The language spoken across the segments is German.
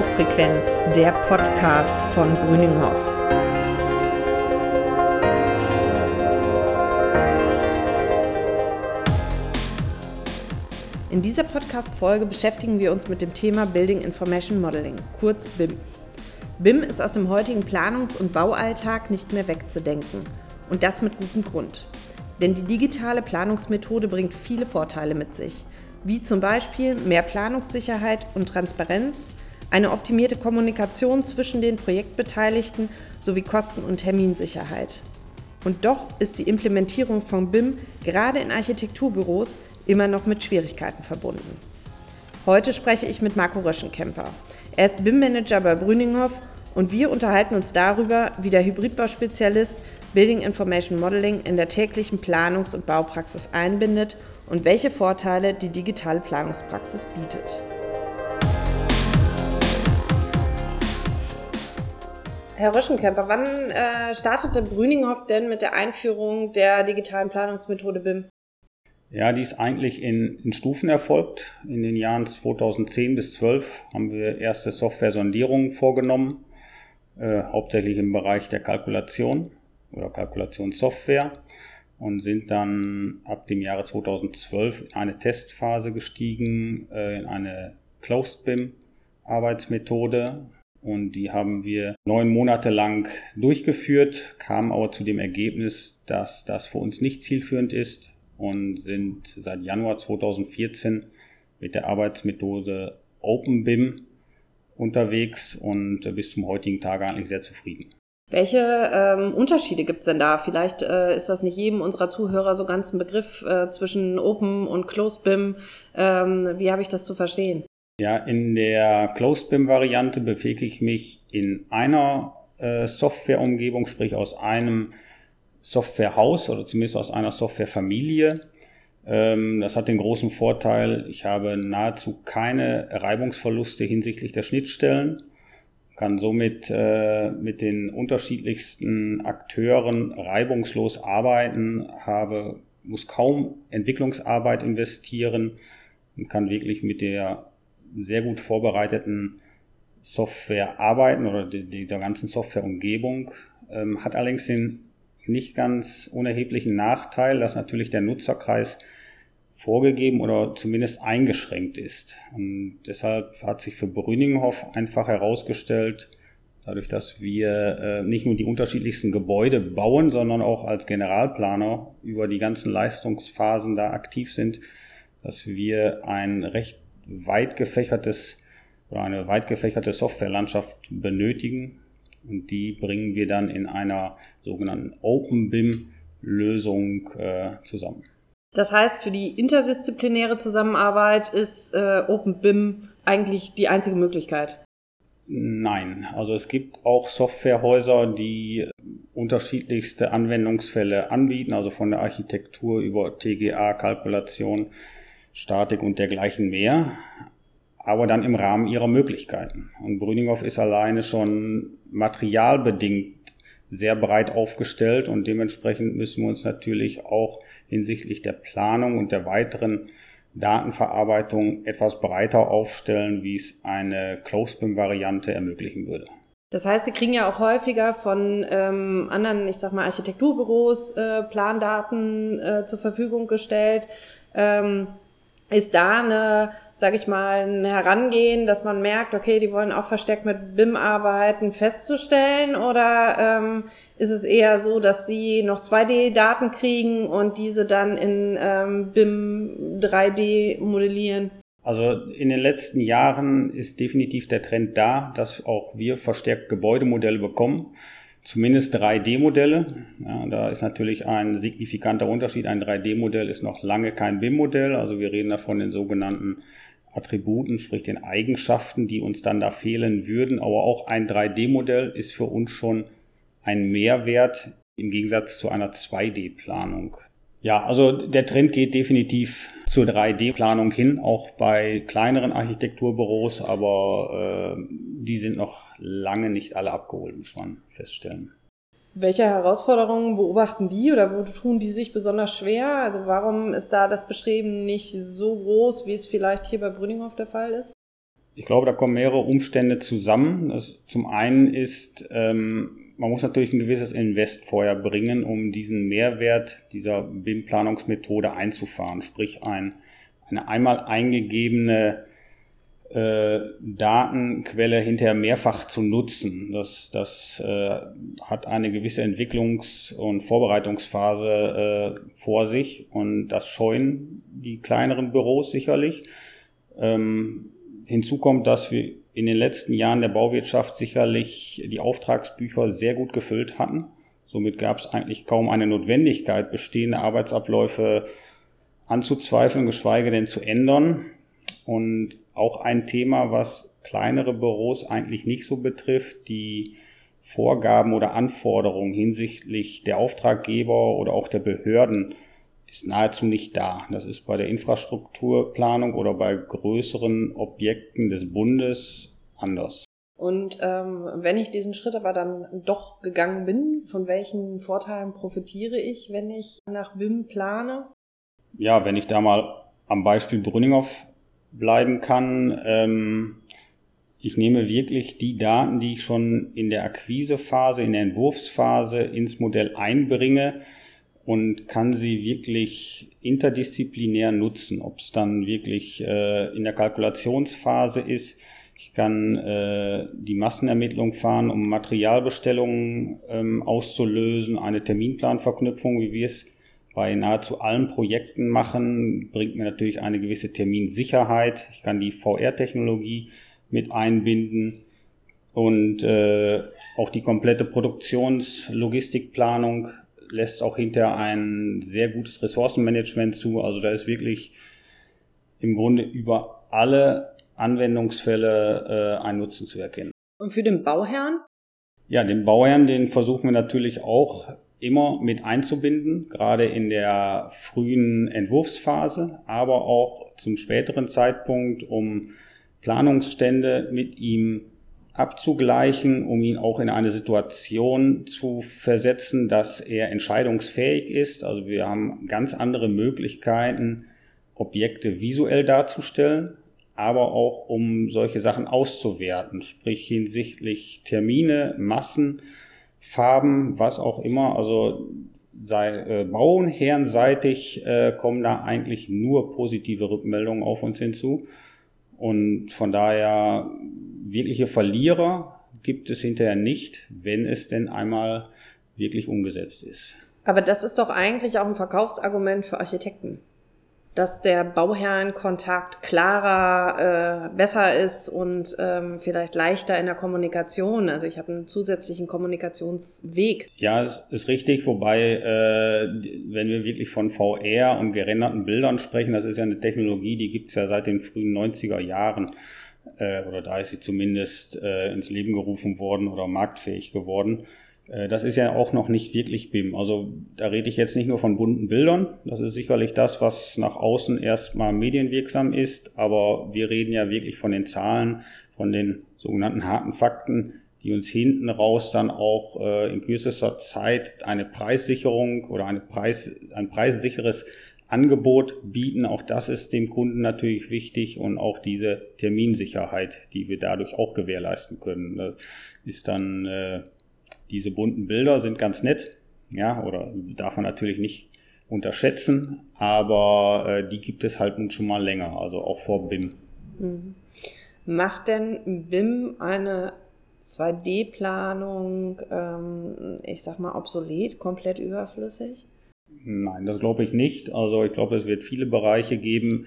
Baufrequenz, der Podcast von Brüninghoff. In dieser Podcast-Folge beschäftigen wir uns mit dem Thema Building Information Modeling, kurz BIM. BIM ist aus dem heutigen Planungs- und Baualltag nicht mehr wegzudenken. Und das mit gutem Grund. Denn die digitale Planungsmethode bringt viele Vorteile mit sich, wie zum Beispiel mehr Planungssicherheit und Transparenz, eine optimierte Kommunikation zwischen den Projektbeteiligten sowie Kosten- und Terminsicherheit. Und doch ist die Implementierung von BIM gerade in Architekturbüros immer noch mit Schwierigkeiten verbunden. Heute spreche ich mit Marco Röschenkemper. Er ist BIM-Manager bei Brüninghoff und wir unterhalten uns darüber, wie der Hybridbauspezialist Building Information Modeling in der täglichen Planungs- und Baupraxis einbindet und welche Vorteile die digitale Planungspraxis bietet. Herr Röschenkemper, wann äh, startete Brüninghoff denn mit der Einführung der digitalen Planungsmethode BIM? Ja, die ist eigentlich in, in Stufen erfolgt. In den Jahren 2010 bis 2012 haben wir erste Software-Sondierungen vorgenommen, äh, hauptsächlich im Bereich der Kalkulation oder Kalkulationssoftware und sind dann ab dem Jahre 2012 in eine Testphase gestiegen, äh, in eine Closed BIM Arbeitsmethode und die haben wir neun Monate lang durchgeführt, kamen aber zu dem Ergebnis, dass das für uns nicht zielführend ist und sind seit Januar 2014 mit der Arbeitsmethode OpenBIM unterwegs und bis zum heutigen Tage eigentlich sehr zufrieden. Welche ähm, Unterschiede gibt es denn da? Vielleicht äh, ist das nicht jedem unserer Zuhörer so ganz ein Begriff äh, zwischen Open und Closed BIM. Ähm, wie habe ich das zu verstehen? Ja, in der Closed BIM-Variante bewege ich mich in einer äh, Softwareumgebung, sprich aus einem Softwarehaus oder zumindest aus einer Softwarefamilie. Ähm, das hat den großen Vorteil, ich habe nahezu keine Reibungsverluste hinsichtlich der Schnittstellen kann somit äh, mit den unterschiedlichsten Akteuren reibungslos arbeiten, habe, muss kaum Entwicklungsarbeit investieren und kann wirklich mit der sehr gut vorbereiteten Software arbeiten oder dieser ganzen Softwareumgebung. Ähm, hat allerdings den nicht ganz unerheblichen Nachteil, dass natürlich der Nutzerkreis vorgegeben oder zumindest eingeschränkt ist. Und deshalb hat sich für Brüninghoff einfach herausgestellt, dadurch, dass wir äh, nicht nur die unterschiedlichsten Gebäude bauen, sondern auch als Generalplaner über die ganzen Leistungsphasen da aktiv sind, dass wir ein recht weit gefächertes oder eine weit gefächerte Softwarelandschaft benötigen. Und die bringen wir dann in einer sogenannten Open BIM Lösung äh, zusammen. Das heißt, für die interdisziplinäre Zusammenarbeit ist äh, OpenBIM eigentlich die einzige Möglichkeit. Nein, also es gibt auch Softwarehäuser, die unterschiedlichste Anwendungsfälle anbieten, also von der Architektur über TGA, Kalkulation, Statik und dergleichen mehr, aber dann im Rahmen ihrer Möglichkeiten. Und Brüninghoff ist alleine schon materialbedingt sehr breit aufgestellt und dementsprechend müssen wir uns natürlich auch hinsichtlich der Planung und der weiteren Datenverarbeitung etwas breiter aufstellen, wie es eine Closed-BIM-Variante ermöglichen würde. Das heißt, Sie kriegen ja auch häufiger von ähm, anderen, ich sag mal, Architekturbüros äh, Plandaten äh, zur Verfügung gestellt. Ähm, ist da eine, sage ich mal, ein Herangehen, dass man merkt, okay, die wollen auch versteckt mit BIM arbeiten, festzustellen? Oder ähm, ist es eher so, dass sie noch 2D-Daten kriegen und diese dann in ähm, BIM 3D modellieren? Also in den letzten Jahren ist definitiv der Trend da, dass auch wir verstärkt Gebäudemodelle bekommen zumindest 3D-Modelle. Ja, da ist natürlich ein signifikanter Unterschied. Ein 3D-Modell ist noch lange kein BIM-Modell. Also wir reden da von den sogenannten Attributen, sprich den Eigenschaften, die uns dann da fehlen würden. Aber auch ein 3D-Modell ist für uns schon ein Mehrwert im Gegensatz zu einer 2D-Planung. Ja, also der Trend geht definitiv zur 3D-Planung hin, auch bei kleineren Architekturbüros, aber äh, die sind noch lange nicht alle abgeholt, muss man feststellen. Welche Herausforderungen beobachten die oder wo tun die sich besonders schwer? Also warum ist da das Bestreben nicht so groß, wie es vielleicht hier bei Brüninghoff der Fall ist? Ich glaube, da kommen mehrere Umstände zusammen. Das zum einen ist, ähm, man muss natürlich ein gewisses Invest vorher bringen, um diesen Mehrwert dieser BIM-Planungsmethode einzufahren. Sprich, ein, eine einmal eingegebene äh, Datenquelle hinterher mehrfach zu nutzen. Das, das äh, hat eine gewisse Entwicklungs- und Vorbereitungsphase äh, vor sich und das scheuen die kleineren Büros sicherlich. Ähm, hinzu kommt, dass wir in den letzten Jahren der Bauwirtschaft sicherlich die Auftragsbücher sehr gut gefüllt hatten. Somit gab es eigentlich kaum eine Notwendigkeit, bestehende Arbeitsabläufe anzuzweifeln, geschweige denn zu ändern. Und auch ein Thema, was kleinere Büros eigentlich nicht so betrifft, die Vorgaben oder Anforderungen hinsichtlich der Auftraggeber oder auch der Behörden ist nahezu nicht da. Das ist bei der Infrastrukturplanung oder bei größeren Objekten des Bundes anders. Und ähm, wenn ich diesen Schritt aber dann doch gegangen bin, von welchen Vorteilen profitiere ich, wenn ich nach BIM plane? Ja, wenn ich da mal am Beispiel Brünninghoff bleiben kann. Ähm, ich nehme wirklich die Daten, die ich schon in der Akquisephase, in der Entwurfsphase ins Modell einbringe und kann sie wirklich interdisziplinär nutzen, ob es dann wirklich äh, in der Kalkulationsphase ist. Ich kann äh, die Massenermittlung fahren, um Materialbestellungen ähm, auszulösen, eine Terminplanverknüpfung, wie wir es bei nahezu allen Projekten machen, bringt mir natürlich eine gewisse Terminsicherheit. Ich kann die VR-Technologie mit einbinden und äh, auch die komplette Produktionslogistikplanung lässt auch hinter ein sehr gutes Ressourcenmanagement zu. Also da ist wirklich im Grunde über alle Anwendungsfälle äh, ein Nutzen zu erkennen. Und für den Bauherrn? Ja, den Bauherrn, den versuchen wir natürlich auch immer mit einzubinden, gerade in der frühen Entwurfsphase, aber auch zum späteren Zeitpunkt, um Planungsstände mit ihm abzugleichen, um ihn auch in eine Situation zu versetzen, dass er entscheidungsfähig ist. Also wir haben ganz andere Möglichkeiten, Objekte visuell darzustellen, aber auch um solche Sachen auszuwerten, sprich hinsichtlich Termine, Massen, Farben, was auch immer. Also sei, äh, bauherrenseitig äh, kommen da eigentlich nur positive Rückmeldungen auf uns hinzu. Und von daher wirkliche Verlierer gibt es hinterher nicht, wenn es denn einmal wirklich umgesetzt ist. Aber das ist doch eigentlich auch ein Verkaufsargument für Architekten dass der Bauherrenkontakt klarer, äh, besser ist und ähm, vielleicht leichter in der Kommunikation. Also ich habe einen zusätzlichen Kommunikationsweg. Ja, ist richtig, wobei, äh, wenn wir wirklich von VR und gerenderten Bildern sprechen, das ist ja eine Technologie, die gibt es ja seit den frühen 90er Jahren. Äh, oder da ist sie zumindest äh, ins Leben gerufen worden oder marktfähig geworden. Äh, das ist ja auch noch nicht wirklich BIM. Also da rede ich jetzt nicht nur von bunten Bildern. Das ist sicherlich das, was nach außen erstmal medienwirksam ist. Aber wir reden ja wirklich von den Zahlen, von den sogenannten harten Fakten, die uns hinten raus dann auch äh, in kürzester Zeit eine Preissicherung oder eine Preis, ein preissicheres Angebot bieten. Auch das ist dem Kunden natürlich wichtig und auch diese Terminsicherheit, die wir dadurch auch gewährleisten können. Das ist dann äh, diese bunten Bilder sind ganz nett, ja, oder darf man natürlich nicht unterschätzen, aber äh, die gibt es halt nun schon mal länger, also auch vor BIM. Mhm. Macht denn BIM eine 2D-Planung, ähm, ich sag mal, obsolet, komplett überflüssig? Nein, das glaube ich nicht. Also ich glaube, es wird viele Bereiche geben,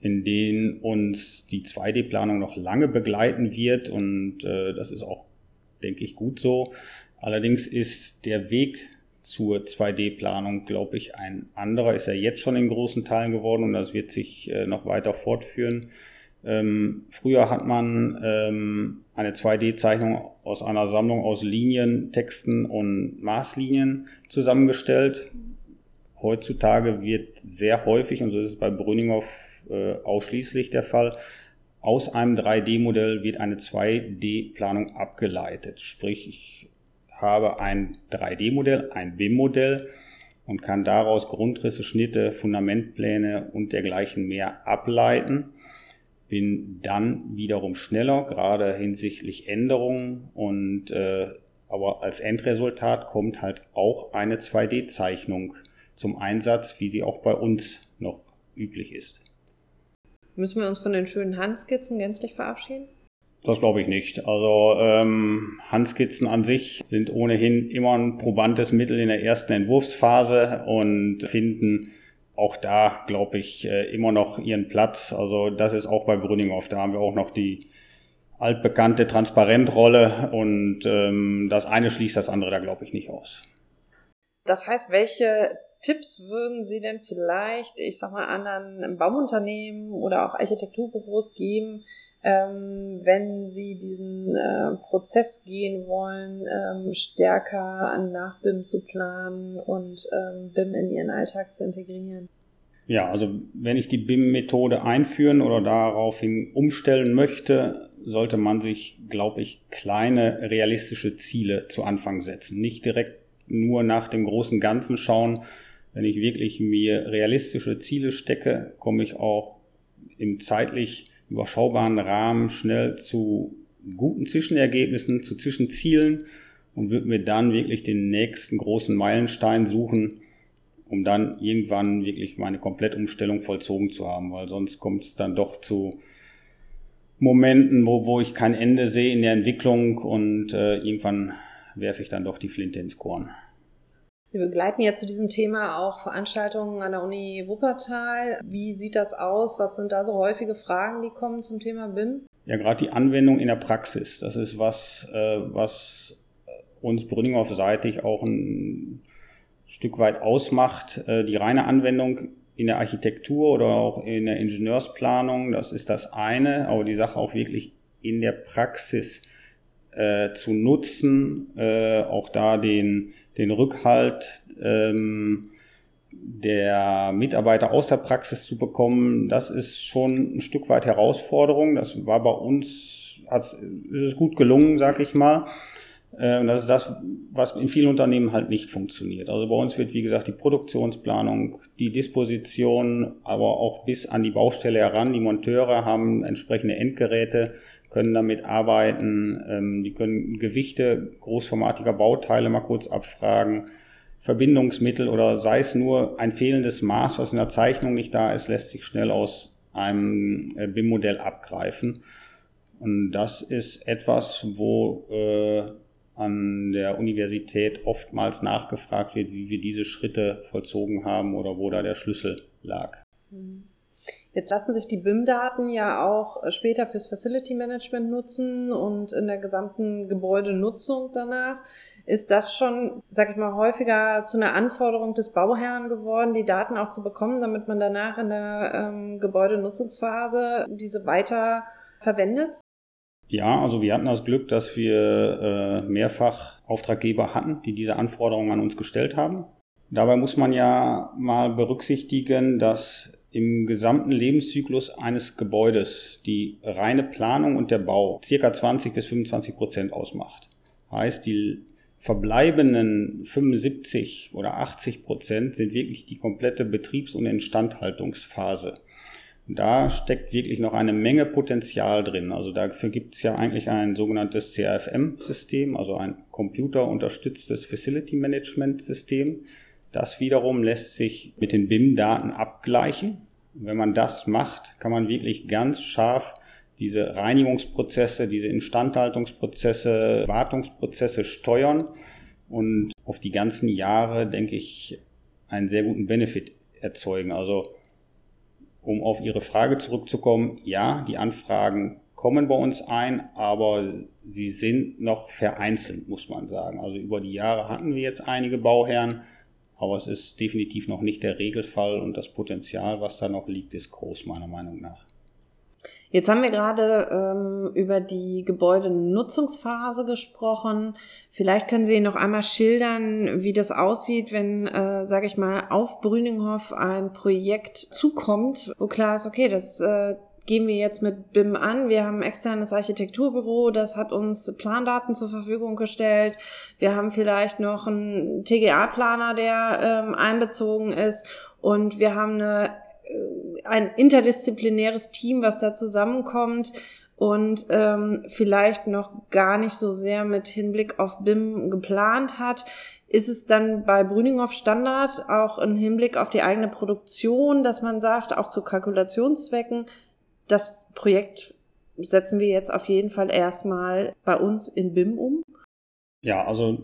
in denen uns die 2D-Planung noch lange begleiten wird und äh, das ist auch, denke ich, gut so. Allerdings ist der Weg zur 2D-Planung, glaube ich, ein anderer. Ist er jetzt schon in großen Teilen geworden und das wird sich äh, noch weiter fortführen. Ähm, früher hat man ähm, eine 2D-Zeichnung aus einer Sammlung aus Linien, Texten und Maßlinien zusammengestellt. Heutzutage wird sehr häufig, und so ist es bei Brüninghoff äh, ausschließlich der Fall, aus einem 3D-Modell wird eine 2D-Planung abgeleitet. Sprich, ich habe ein 3D-Modell, ein BIM-Modell und kann daraus Grundrisse, Schnitte, Fundamentpläne und dergleichen mehr ableiten. bin dann wiederum schneller, gerade hinsichtlich Änderungen und äh, aber als Endresultat kommt halt auch eine 2D-Zeichnung zum Einsatz, wie sie auch bei uns noch üblich ist. Müssen wir uns von den schönen Handskizzen gänzlich verabschieden? Das glaube ich nicht. Also ähm, Handskizzen an sich sind ohnehin immer ein probantes Mittel in der ersten Entwurfsphase und finden auch da, glaube ich, äh, immer noch ihren Platz. Also das ist auch bei Brünninghoff. Da haben wir auch noch die altbekannte Transparentrolle und ähm, das eine schließt das andere da, glaube ich, nicht aus. Das heißt, welche Tipps würden Sie denn vielleicht, ich sag mal, anderen Bauunternehmen oder auch Architekturbüros geben, ähm, wenn sie diesen äh, Prozess gehen wollen, ähm, stärker nach BIM zu planen und ähm, BIM in ihren Alltag zu integrieren? Ja, also wenn ich die BIM-Methode einführen oder daraufhin umstellen möchte, sollte man sich, glaube ich, kleine realistische Ziele zu Anfang setzen. Nicht direkt nur nach dem großen Ganzen schauen. Wenn ich wirklich mir realistische Ziele stecke, komme ich auch im zeitlich überschaubaren Rahmen schnell zu guten Zwischenergebnissen, zu Zwischenzielen und würde mir dann wirklich den nächsten großen Meilenstein suchen, um dann irgendwann wirklich meine Komplettumstellung vollzogen zu haben, weil sonst kommt es dann doch zu Momenten, wo, wo ich kein Ende sehe in der Entwicklung und äh, irgendwann werfe ich dann doch die Flinte ins Korn. Wir begleiten ja zu diesem Thema auch Veranstaltungen an der Uni Wuppertal. Wie sieht das aus? Was sind da so häufige Fragen, die kommen zum Thema BIM? Ja, gerade die Anwendung in der Praxis. Das ist was, äh, was uns Brünninghoff-seitig auch ein Stück weit ausmacht. Äh, die reine Anwendung in der Architektur oder auch in der Ingenieursplanung, das ist das eine, aber die Sache auch wirklich in der Praxis äh, zu nutzen, äh, auch da den, den Rückhalt ähm, der Mitarbeiter aus der Praxis zu bekommen, das ist schon ein Stück weit Herausforderung. Das war bei uns, ist es gut gelungen, sag ich mal. Äh, und das ist das, was in vielen Unternehmen halt nicht funktioniert. Also bei uns wird, wie gesagt, die Produktionsplanung, die Disposition, aber auch bis an die Baustelle heran. Die Monteure haben entsprechende Endgeräte, können damit arbeiten, ähm, die können Gewichte großformatiger Bauteile mal kurz abfragen, Verbindungsmittel oder sei es nur ein fehlendes Maß, was in der Zeichnung nicht da ist, lässt sich schnell aus einem äh, BIM-Modell abgreifen. Und das ist etwas, wo äh, an der Universität oftmals nachgefragt wird, wie wir diese Schritte vollzogen haben oder wo da der Schlüssel lag. Mhm. Jetzt lassen sich die BIM-Daten ja auch später fürs Facility Management nutzen und in der gesamten Gebäudenutzung danach. Ist das schon, sag ich mal, häufiger zu einer Anforderung des Bauherrn geworden, die Daten auch zu bekommen, damit man danach in der ähm, Gebäudenutzungsphase diese weiter verwendet? Ja, also wir hatten das Glück, dass wir äh, mehrfach Auftraggeber hatten, die diese Anforderungen an uns gestellt haben. Dabei muss man ja mal berücksichtigen, dass im gesamten Lebenszyklus eines Gebäudes die reine Planung und der Bau circa 20 bis 25 Prozent ausmacht. Heißt, die verbleibenden 75 oder 80 Prozent sind wirklich die komplette Betriebs- und Instandhaltungsphase. Da steckt wirklich noch eine Menge Potenzial drin. Also dafür gibt es ja eigentlich ein sogenanntes CRFM-System, also ein computerunterstütztes Facility Management System. Das wiederum lässt sich mit den BIM-Daten abgleichen. Wenn man das macht, kann man wirklich ganz scharf diese Reinigungsprozesse, diese Instandhaltungsprozesse, Wartungsprozesse steuern und auf die ganzen Jahre, denke ich, einen sehr guten Benefit erzeugen. Also um auf Ihre Frage zurückzukommen, ja, die Anfragen kommen bei uns ein, aber sie sind noch vereinzelt, muss man sagen. Also über die Jahre hatten wir jetzt einige Bauherren, aber es ist definitiv noch nicht der Regelfall und das Potenzial, was da noch liegt, ist groß, meiner Meinung nach. Jetzt haben wir gerade ähm, über die Gebäudenutzungsphase gesprochen. Vielleicht können Sie noch einmal schildern, wie das aussieht, wenn, äh, sage ich mal, auf Brüninghoff ein Projekt zukommt, wo klar ist, okay, das äh, gehen wir jetzt mit BIM an. Wir haben ein externes Architekturbüro, das hat uns Plandaten zur Verfügung gestellt. Wir haben vielleicht noch einen TGA-Planer, der ähm, einbezogen ist. Und wir haben eine äh, ein interdisziplinäres Team, was da zusammenkommt und ähm, vielleicht noch gar nicht so sehr mit Hinblick auf BIM geplant hat. Ist es dann bei Brüninghoff Standard auch im Hinblick auf die eigene Produktion, dass man sagt, auch zu Kalkulationszwecken, das Projekt setzen wir jetzt auf jeden Fall erstmal bei uns in BIM um? Ja, also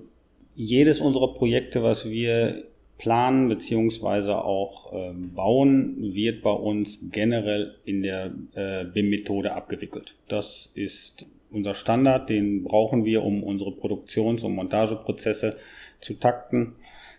jedes unserer Projekte, was wir planen beziehungsweise auch äh, bauen, wird bei uns generell in der äh, BIM-Methode abgewickelt. Das ist unser Standard, den brauchen wir, um unsere Produktions- und Montageprozesse zu takten,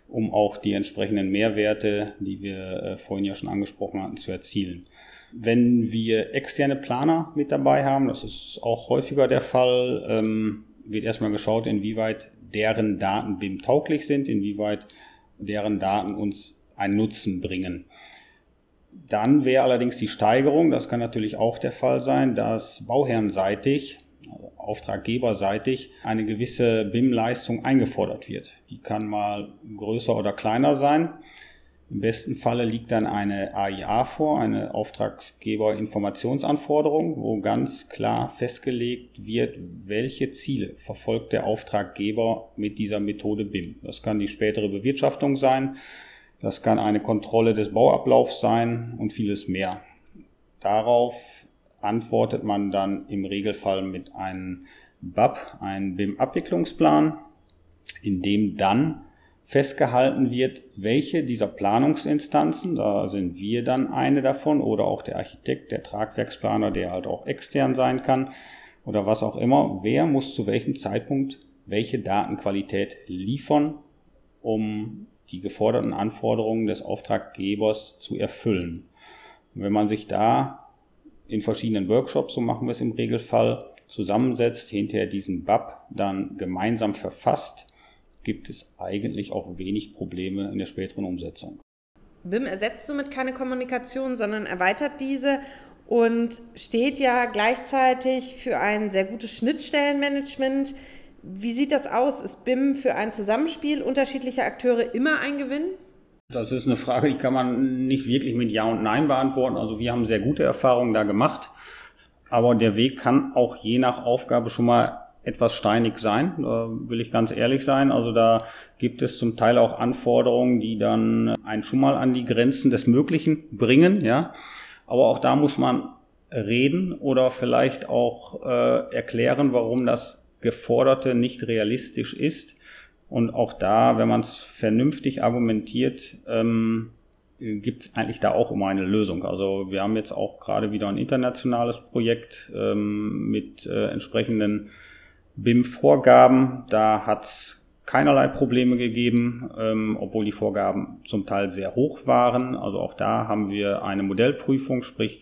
um auch die entsprechenden Mehrwerte, die wir äh, vorhin ja schon angesprochen hatten, zu erzielen. Wenn wir externe Planer mit dabei haben, das ist auch häufiger der Fall, ähm, wird erstmal geschaut, inwieweit deren Daten BIM-tauglich sind, inwieweit deren Daten uns einen Nutzen bringen. Dann wäre allerdings die Steigerung, das kann natürlich auch der Fall sein, dass bauherrenseitig, auftraggeberseitig, eine gewisse BIM-Leistung eingefordert wird. Die kann mal größer oder kleiner sein. Im besten Falle liegt dann eine AIA vor, eine Auftraggeberinformationsanforderung, wo ganz klar festgelegt wird, welche Ziele verfolgt der Auftraggeber mit dieser Methode BIM. Das kann die spätere Bewirtschaftung sein, das kann eine Kontrolle des Bauablaufs sein und vieles mehr. Darauf antwortet man dann im Regelfall mit einem BAP, einem BIM-Abwicklungsplan, in dem dann festgehalten wird, welche dieser Planungsinstanzen, da sind wir dann eine davon oder auch der Architekt, der Tragwerksplaner, der halt auch extern sein kann oder was auch immer, wer muss zu welchem Zeitpunkt welche Datenqualität liefern, um die geforderten Anforderungen des Auftraggebers zu erfüllen. Und wenn man sich da in verschiedenen Workshops, so machen wir es im Regelfall, zusammensetzt, hinterher diesen BAP dann gemeinsam verfasst, gibt es eigentlich auch wenig Probleme in der späteren Umsetzung. BIM ersetzt somit keine Kommunikation, sondern erweitert diese und steht ja gleichzeitig für ein sehr gutes Schnittstellenmanagement. Wie sieht das aus? Ist BIM für ein Zusammenspiel unterschiedlicher Akteure immer ein Gewinn? Das ist eine Frage, die kann man nicht wirklich mit Ja und Nein beantworten. Also wir haben sehr gute Erfahrungen da gemacht. Aber der Weg kann auch je nach Aufgabe schon mal etwas steinig sein, will ich ganz ehrlich sein. Also da gibt es zum Teil auch Anforderungen, die dann einen schon mal an die Grenzen des Möglichen bringen, ja. Aber auch da muss man reden oder vielleicht auch äh, erklären, warum das Geforderte nicht realistisch ist. Und auch da, wenn man es vernünftig argumentiert, ähm, gibt es eigentlich da auch immer eine Lösung. Also wir haben jetzt auch gerade wieder ein internationales Projekt ähm, mit äh, entsprechenden BIM-Vorgaben, da hat es keinerlei Probleme gegeben, ähm, obwohl die Vorgaben zum Teil sehr hoch waren. Also auch da haben wir eine Modellprüfung, sprich,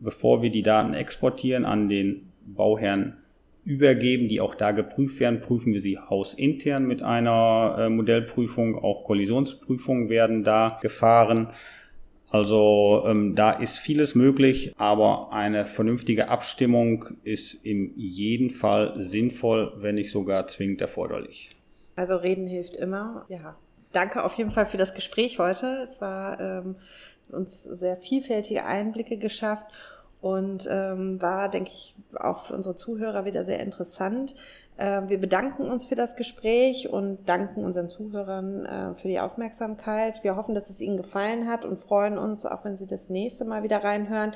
bevor wir die Daten exportieren, an den Bauherrn übergeben, die auch da geprüft werden, prüfen wir sie hausintern mit einer äh, Modellprüfung. Auch Kollisionsprüfungen werden da gefahren. Also ähm, da ist vieles möglich, aber eine vernünftige Abstimmung ist in jedem Fall sinnvoll, wenn nicht sogar zwingend erforderlich. Also reden hilft immer. Ja, danke auf jeden Fall für das Gespräch heute. Es war ähm, uns sehr vielfältige Einblicke geschafft und ähm, war, denke ich, auch für unsere Zuhörer wieder sehr interessant. Äh, wir bedanken uns für das Gespräch und danken unseren Zuhörern äh, für die Aufmerksamkeit. Wir hoffen, dass es Ihnen gefallen hat und freuen uns, auch wenn Sie das nächste Mal wieder reinhören.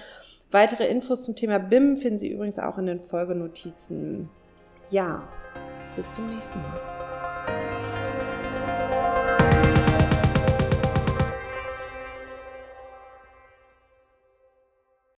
Weitere Infos zum Thema BIM finden Sie übrigens auch in den Folgenotizen. Ja, bis zum nächsten Mal.